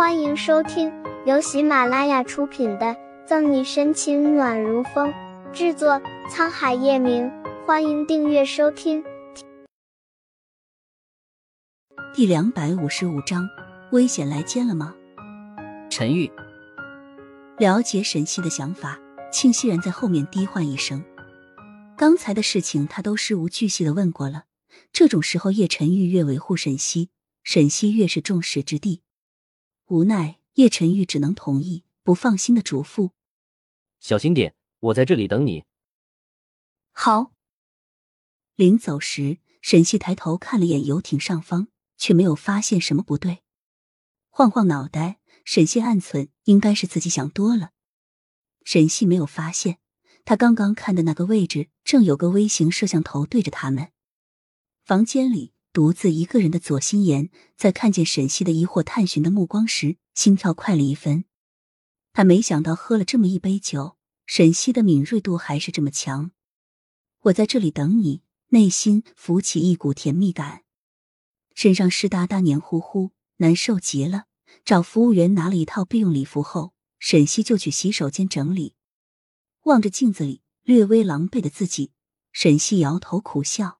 欢迎收听由喜马拉雅出品的《赠你深情暖如风》，制作沧海夜明。欢迎订阅收听。第两百五十五章，危险来接了吗？陈玉了解沈西的想法，庆熙然在后面低唤一声：“刚才的事情他都事无巨细的问过了。这种时候，叶晨玉越维护沈西，沈西越是众矢之的。无奈，叶晨玉只能同意，不放心的嘱咐：“小心点，我在这里等你。”好。临走时，沈西抬头看了眼游艇上方，却没有发现什么不对。晃晃脑袋，沈西暗忖应该是自己想多了。沈西没有发现，他刚刚看的那个位置正有个微型摄像头对着他们。房间里。独自一个人的左心言，在看见沈西的疑惑探寻的目光时，心跳快了一分。他没想到喝了这么一杯酒，沈西的敏锐度还是这么强。我在这里等你，内心浮起一股甜蜜感，身上湿哒哒、黏糊糊，难受极了。找服务员拿了一套备用礼服后，沈西就去洗手间整理。望着镜子里略微狼狈的自己，沈西摇头苦笑。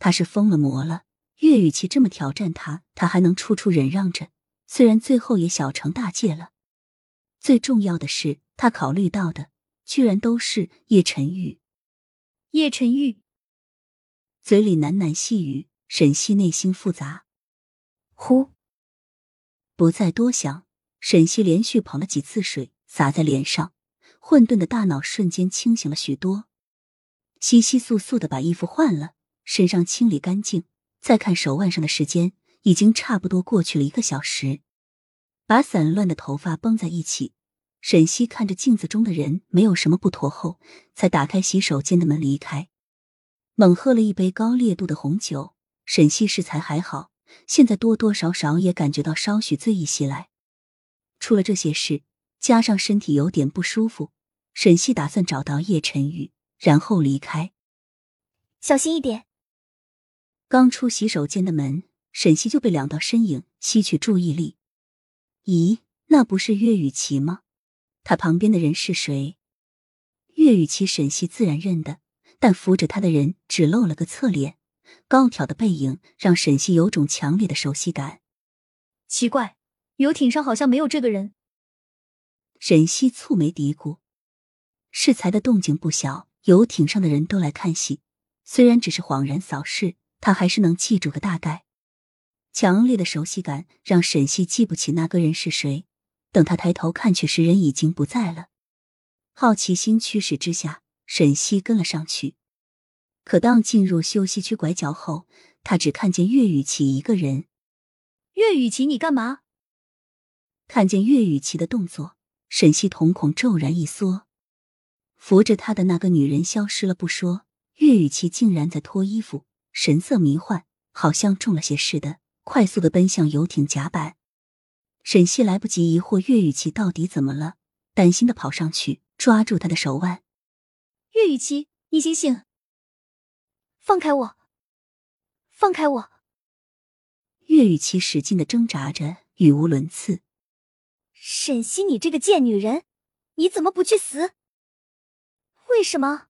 他是疯了魔了，岳雨琪这么挑战他，他还能处处忍让着。虽然最后也小成大戒了，最重要的是，他考虑到的居然都是叶晨玉。叶晨玉嘴里喃喃细语，沈西内心复杂。呼，不再多想，沈西连续捧了几次水，洒在脸上，混沌的大脑瞬间清醒了许多，稀稀簌簌的把衣服换了。身上清理干净，再看手腕上的时间，已经差不多过去了一个小时。把散乱的头发绷在一起，沈西看着镜子中的人，没有什么不妥后，才打开洗手间的门离开。猛喝了一杯高烈度的红酒，沈西适才还好，现在多多少少也感觉到稍许醉意袭来。出了这些事，加上身体有点不舒服，沈西打算找到叶晨宇，然后离开。小心一点。刚出洗手间的门，沈西就被两道身影吸取注意力。咦，那不是岳雨琪吗？他旁边的人是谁？岳雨琪，沈西自然认得，但扶着他的人只露了个侧脸，高挑的背影让沈西有种强烈的熟悉感。奇怪，游艇上好像没有这个人。沈西蹙眉嘀咕：“适才的动静不小，游艇上的人都来看戏，虽然只是恍然扫视。”他还是能记住个大概，强烈的熟悉感让沈西记不起那个人是谁。等他抬头看去时，人已经不在了。好奇心驱使之下，沈西跟了上去。可当进入休息区拐角后，他只看见岳雨琪一个人。岳雨琪，你干嘛？看见岳雨琪的动作，沈西瞳孔骤然一缩。扶着他的那个女人消失了不说，岳雨琪竟然在脱衣服。神色迷幻，好像中了邪似的，快速的奔向游艇甲板。沈西来不及疑惑岳雨琪到底怎么了，担心的跑上去抓住他的手腕。岳雨琪，你醒醒！放开我！放开我！岳雨琪使劲的挣扎着，语无伦次。沈西，你这个贱女人，你怎么不去死？为什么？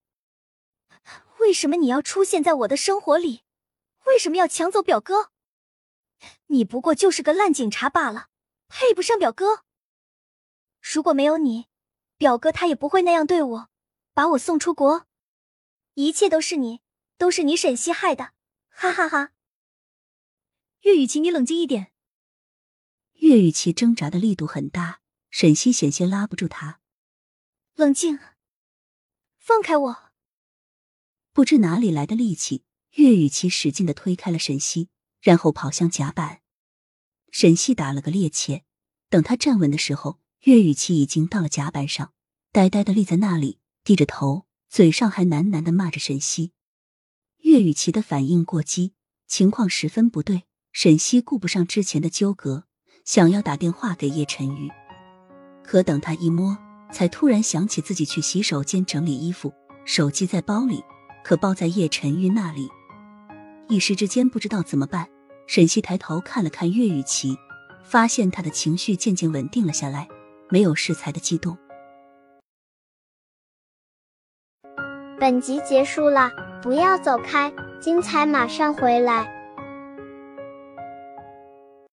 为什么你要出现在我的生活里？为什么要抢走表哥？你不过就是个烂警察罢了，配不上表哥。如果没有你，表哥他也不会那样对我，把我送出国。一切都是你，都是你沈西害的，哈哈哈！岳雨琪，你冷静一点。岳雨琪挣扎的力度很大，沈西险些拉不住他。冷静，放开我。不知哪里来的力气，岳雨琪使劲的推开了沈西，然后跑向甲板。沈西打了个趔趄，等他站稳的时候，岳雨琪已经到了甲板上，呆呆的立在那里，低着头，嘴上还喃喃的骂着沈西。岳雨琪的反应过激，情况十分不对。沈西顾不上之前的纠葛，想要打电话给叶晨宇，可等他一摸，才突然想起自己去洗手间整理衣服，手机在包里。可抱在叶晨玉那里，一时之间不知道怎么办。沈西抬头看了看岳雨琪，发现他的情绪渐渐稳定了下来，没有适才的激动。本集结束了，不要走开，精彩马上回来。